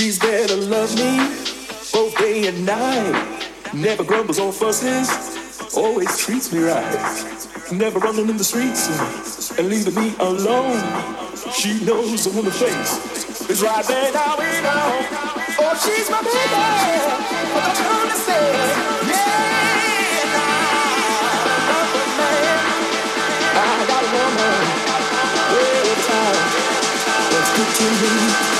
She's there to love me both day and night. Never grumbles or fusses, always treats me right. Never running in the streets and leaving me alone. She knows the woman face is right there now we know. Oh, she's my baby, but don't understand. Yeah, man. I got a woman, over time. That's good to me.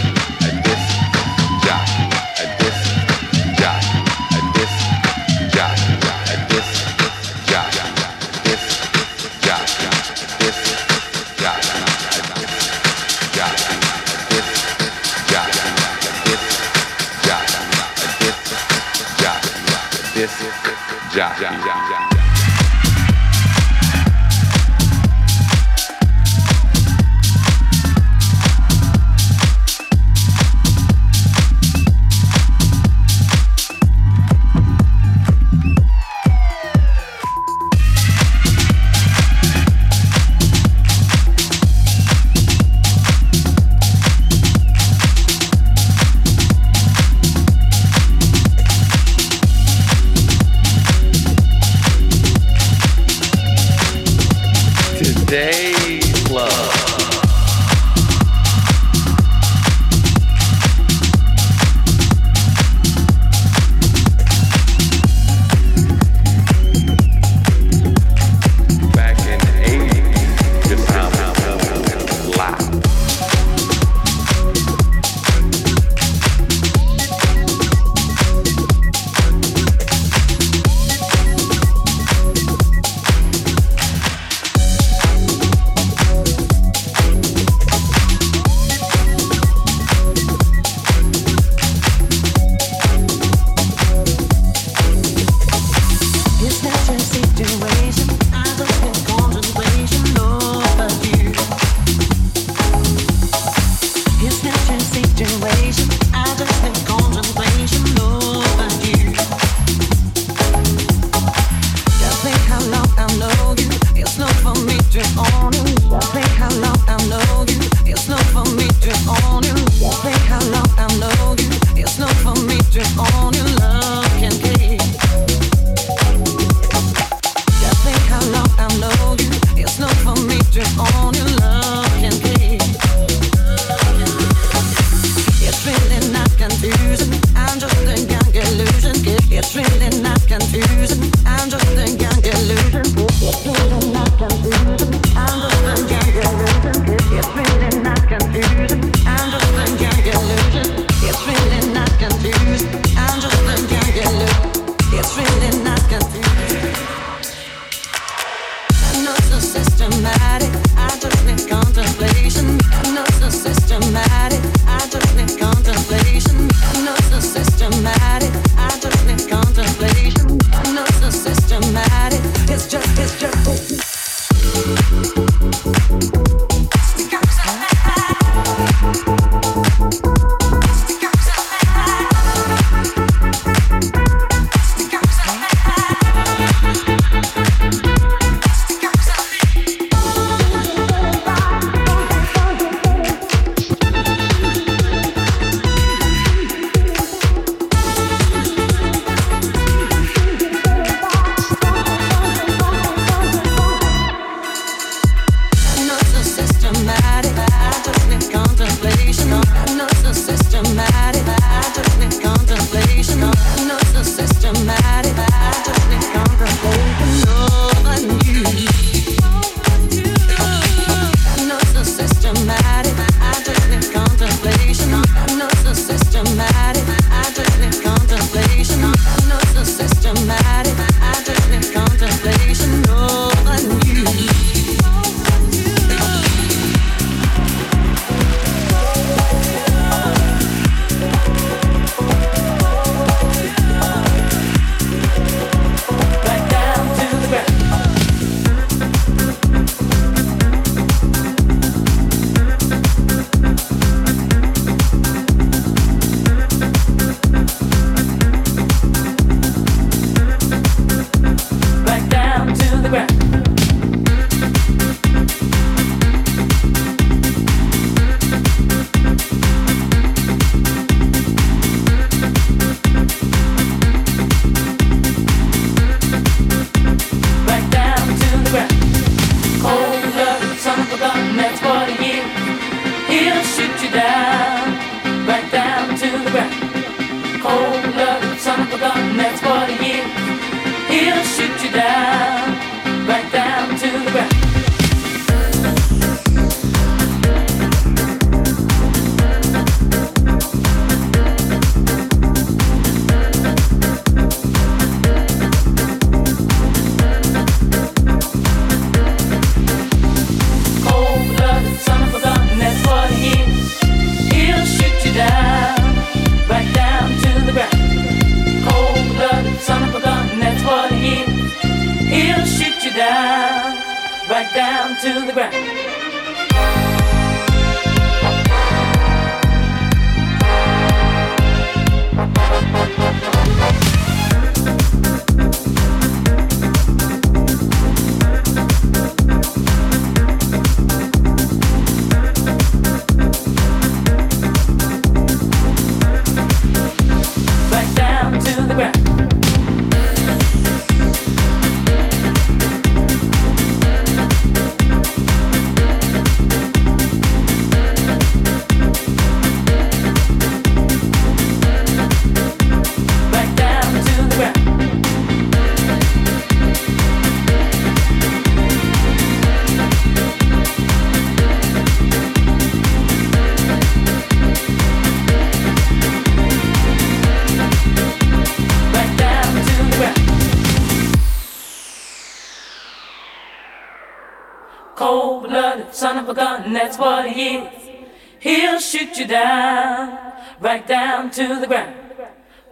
To the ground.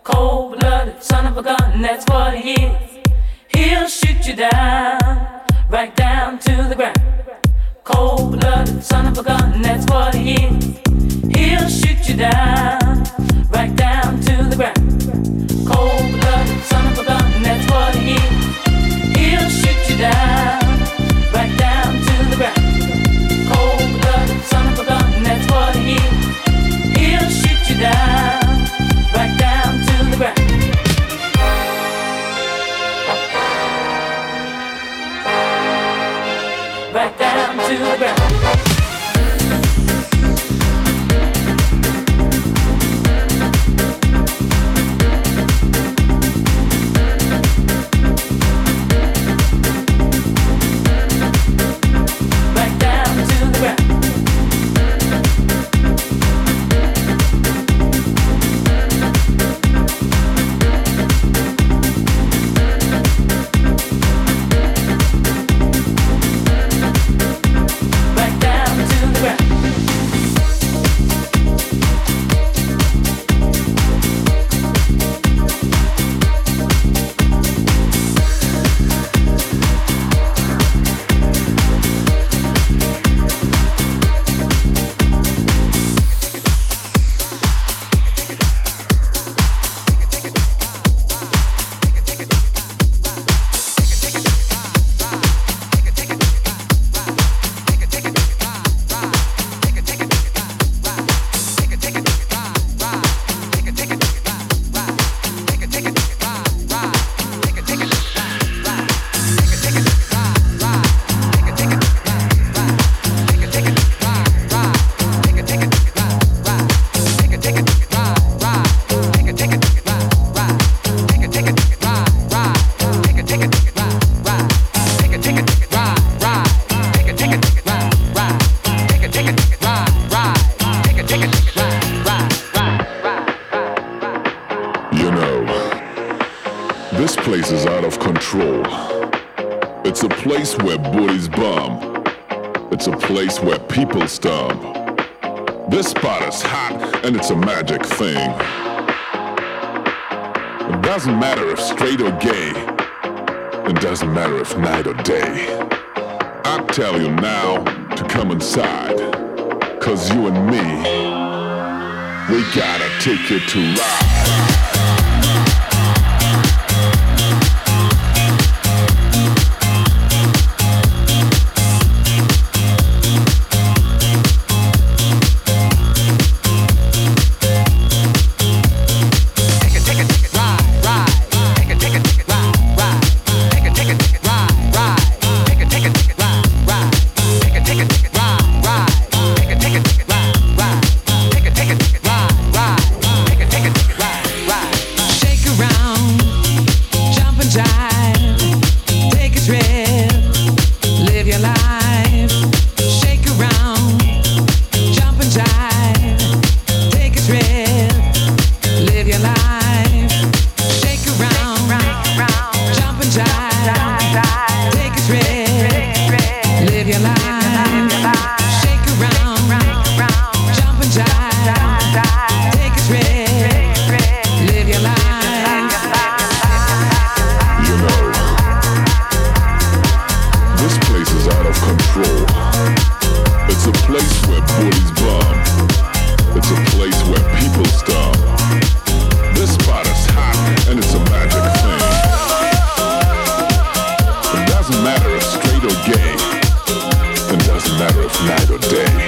Cold blooded son of a gun, that's what he is. He'll shoot you down, right down to the ground. Cold blooded son of a gun, that's what he is. He'll shoot you down, right down to the ground. Cold blooded son of a gun, that's what he is. He'll shoot you down. To the tell you now to come inside. Cause you and me, we gotta take it to ride. night or day.